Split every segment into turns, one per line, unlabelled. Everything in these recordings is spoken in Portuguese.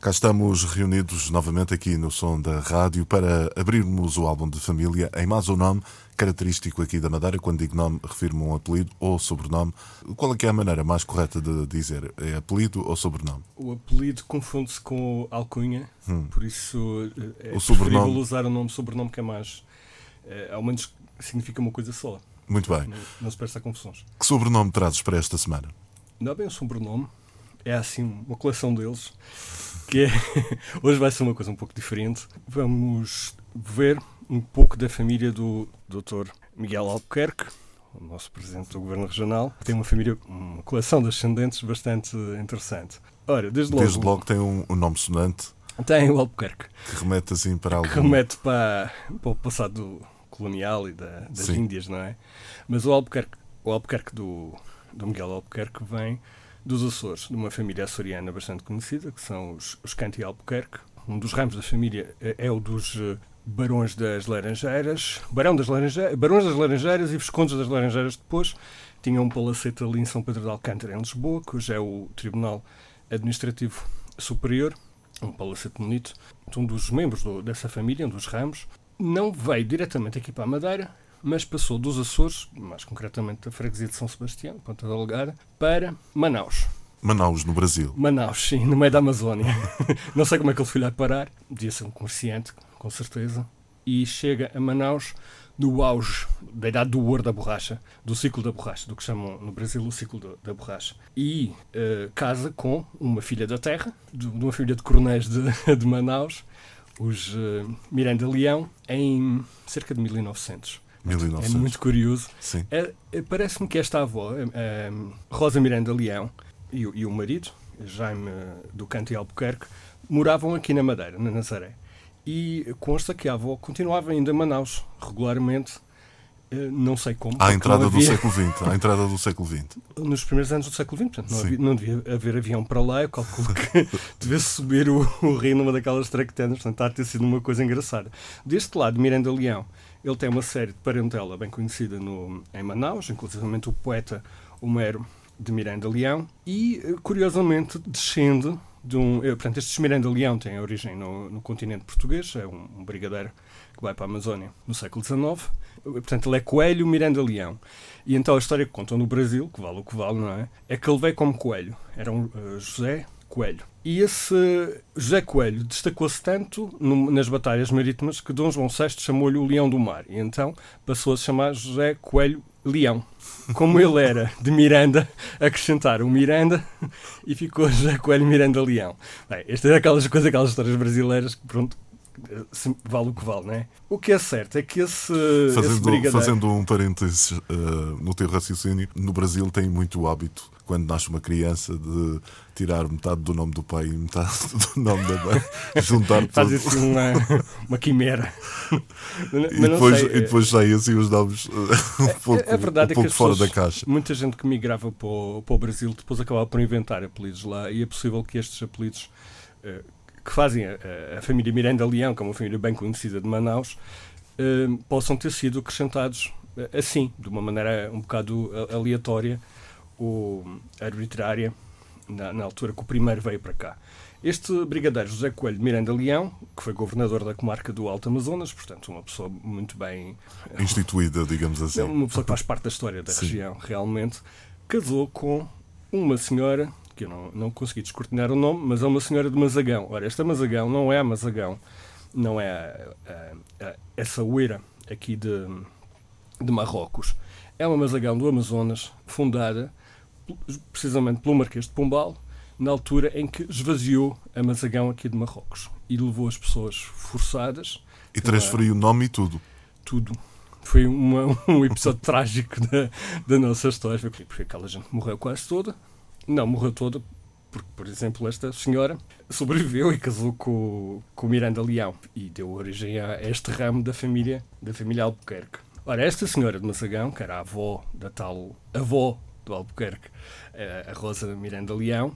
Cá estamos reunidos novamente aqui no som da rádio para abrirmos o álbum de família em mais um nome característico aqui da Madeira. Quando digo nome, refiro-me a um apelido ou sobrenome. Qual é que é a maneira mais correta de dizer? É apelido ou sobrenome?
O apelido confunde-se com alcunha, hum. por isso é
o sobrenome...
usar o nome sobrenome que é mais. É, ao menos significa uma coisa só.
Muito bem.
Não, não se presta confusões.
Que sobrenome trazes para esta semana?
Não é bem um sobrenome, é assim uma coleção deles que é, hoje vai ser uma coisa um pouco diferente. Vamos ver um pouco da família do Dr. Miguel Albuquerque, o nosso presidente do Governo Regional. Tem uma família, uma coleção de ascendentes bastante interessante. Ora, desde logo.
Desde logo tem um, um nome sonante.
Tem o Albuquerque.
Que remete assim para algo.
Remete para, para o passado colonial e da, das Sim. Índias, não é? Mas o Albuquerque, o Albuquerque do, do Miguel Albuquerque vem dos Açores, de uma família açoriana bastante conhecida, que são os, os Canti Albuquerque. Um dos ramos da família é, é o dos uh, Barões das Laranjeiras, Barão das Laranjeiras, Barões das Laranjeiras e Viscondes das Laranjeiras depois. Tinham um palacete ali em São Pedro de Alcântara, em Lisboa, que hoje é o Tribunal Administrativo Superior, um palacete bonito. Um dos membros do, dessa família, um dos ramos, não veio diretamente aqui para a Madeira, mas passou dos Açores, mais concretamente da freguesia de São Sebastião, Ponta da Algada, para Manaus.
Manaus, no Brasil.
Manaus, sim, no meio da Amazónia. Não sei como é que ele foi lá parar, devia ser um comerciante, com certeza. E chega a Manaus no auge da idade do ouro da borracha, do ciclo da borracha, do que chamam no Brasil o ciclo da, da borracha. E uh, casa com uma filha da terra, de, de uma filha de coronéis de, de Manaus, os uh, Miranda Leão, em cerca de 1900.
1900.
É muito curioso. É, é, Parece-me que esta avó, é, Rosa Miranda Leão, e, e, o marido, Jaime do Canto e Albuquerque, moravam aqui na Madeira, na Nazaré. E consta que a avó continuava ainda em Manaus, regularmente, não sei como.
À entrada havia... do século XX. À entrada do século XX.
Nos primeiros anos do século XX, portanto, não, havia, não devia haver avião para lá. Eu calculo que devia subir o, o rio numa daquelas traquetanas. Portanto, está a ter sido uma coisa engraçada. Deste lado, Miranda Leão, ele tem uma série de parentela bem conhecida no, em Manaus, inclusive o poeta Homero de Miranda Leão, e, eh, curiosamente, descende de um. Eh, portanto, este Miranda Leão tem origem no, no continente português, é um, um, brigadeiro que vai para a Amazónia no século XIX. Portanto, ele é Coelho Miranda Leão. E então a história que contam no Brasil, que vale o que vale, não é? É que ele veio como Coelho. Era um uh, José Coelho. E esse José Coelho destacou-se tanto no, nas batalhas marítimas que Dom João VI chamou-lhe o Leão do Mar. E então passou a se chamar José Coelho Leão. Como ele era de Miranda, acrescentaram Miranda e ficou José Coelho Miranda Leão. Bem, esta é aquelas coisas, aquelas histórias brasileiras que, pronto, vale o que vale, não é? O que é certo é que esse,
fazendo,
esse brigadeiro...
Fazendo um parênteses uh, no teu raciocínio, no Brasil tem muito o hábito, quando nasce uma criança, de tirar metade do nome do pai e metade do nome da mãe, juntar tudo.
Faz assim uma, uma quimera.
e, depois, e depois saem assim os nomes um pouco,
a verdade
um pouco
é que
fora
pessoas,
da caixa.
Muita gente que migrava para o, para o Brasil depois acabava por inventar apelidos lá e é possível que estes apelidos... Uh, que fazem a, a, família Miranda Leão, que é uma família bem conhecida de Manaus, eh, possam ter sido acrescentados eh, assim, de uma maneira um bocado aleatória ou arbitrária, na, na, altura que o primeiro veio para cá. Este brigadeiro José Coelho de Miranda Leão, que foi governador da comarca do Alto Amazonas, portanto, uma pessoa muito bem.
instituída, digamos assim.
Uma pessoa que faz parte da história da Sim. região, realmente, casou com uma senhora que eu não, não consegui descortinar o nome, mas é uma senhora de Mazagão. Ora, esta Mazagão não é a Mazagão, não é a, a, a, essa ueira aqui de, de Marrocos. É uma Mazagão do Amazonas, fundada precisamente pelo Marquês de Pombal, na altura em que esvaziou a Mazagão aqui de Marrocos e levou as pessoas forçadas.
E transferiu o nome e tudo.
Tudo. Foi uma, um episódio trágico da, da nossa história, porque aquela gente morreu quase toda, não, morreu toda Porque, por exemplo, esta senhora sobreviveu e casou com, com Miranda Leão e deu origem a este ramo da família, da família Albuquerque. Ora, esta senhora de Massagão, que era a avó da tal avó do Albuquerque, eh, a Rosa Miranda Leão,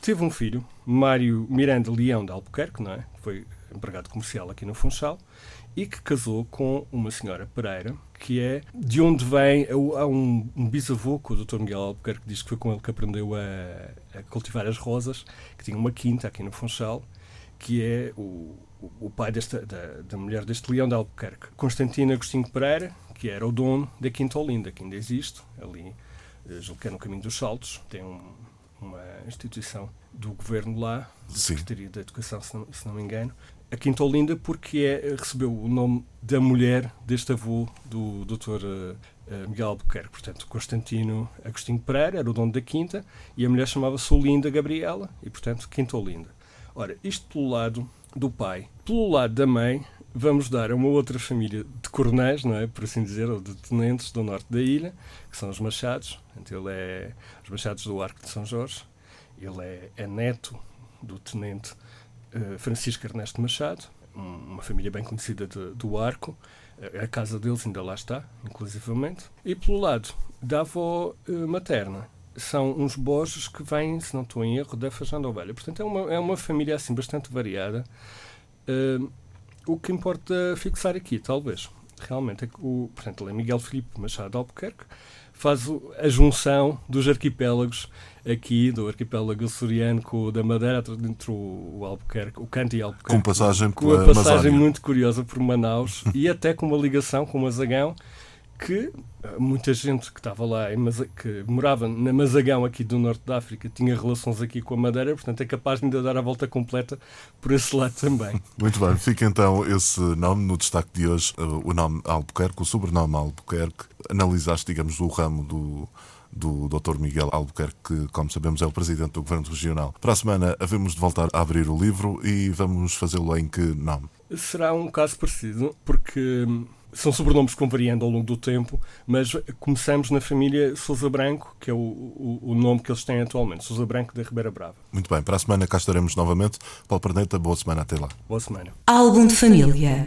teve um filho, Mário Miranda Leão de Albuquerque, não é? Foi empregado comercial aqui no Funchal, e que casou com uma senhora Pereira, que é de onde vem. Há um, bisavô que o Dr. Miguel Albuquerque diz que foi com ele que aprendeu a, a, cultivar as rosas, que tinha uma quinta aqui no Funchal, que é o, o pai desta, da, da mulher deste leão de Albuquerque. Constantino Agostinho Pereira, que era o dono da Quinta Olinda, que ainda existe, ali, julgo que é no Caminho dos Saltos, tem um, uma instituição do governo lá, da Secretaria da Educação, se não, se não me engano, a Quinta Olinda porque é, recebeu o nome da mulher deste avô do Dr. Uh, eh, Miguel Albuquerque. Portanto, Constantino Agostinho Pereira era o dono da quinta e a mulher chamava-se Olinda Gabriela e, portanto, Quinta Olinda. Ora, isto pelo lado do pai. Pelo lado da mãe, vamos dar a uma outra família de coronéis, não é? Por assim dizer, ou de tenentes do norte da ilha, que são os Machados. Ele é os Machados do Arco de São Jorge. Ele é, é neto do tenente eh, Francisco Ernesto Machado, uma família bem conhecida de, do Arco. A casa deles ainda lá está, inclusivamente. E pelo lado da avó uh, materna, são uns bojos que vêm, se não estou em erro, da Fajanda Ovelha. Portanto, é uma, é uma família assim bastante variada. Uh, o que importa fixar aqui, talvez, realmente, é que o, portanto, ele é Miguel Filipe Machado Albuquerque, faz a junção dos arquipélagos aqui, do arquipélago açoriano com o da Madeira, entre o Albuquerque, o Canto e Albuquerque.
Com passagem
com uma passagem Amazônia. muito curiosa por Manaus e até com uma ligação com o Mazagão que eh, muita gente que estava lá, que morava na Mazagão aqui do norte da África, tinha relações aqui com a Madeira, portanto é capaz de ainda dar a volta completa por esse lado também.
Muito bem, fica então esse nome no destaque de hoje, eh, o nome Albuquerque, o sobrenome Albuquerque. Analisaste, digamos, o ramo do do Dr. Miguel Albuquerque, que, como sabemos, é o presidente do Governo Regional. Para a semana, havemos de voltar a abrir o livro e vamos fazê-lo em que nome?
Será um caso parecido, porque são sobrenomes que vão variando ao longo do tempo, mas começamos na família Sousa Branco, que é o, o, o, nome que eles têm atualmente, Sousa Branco da Ribeira Brava.
Muito bem, para a semana cá estaremos novamente. Paulo Perneta, boa semana até lá.
Boa semana.
Álbum de família.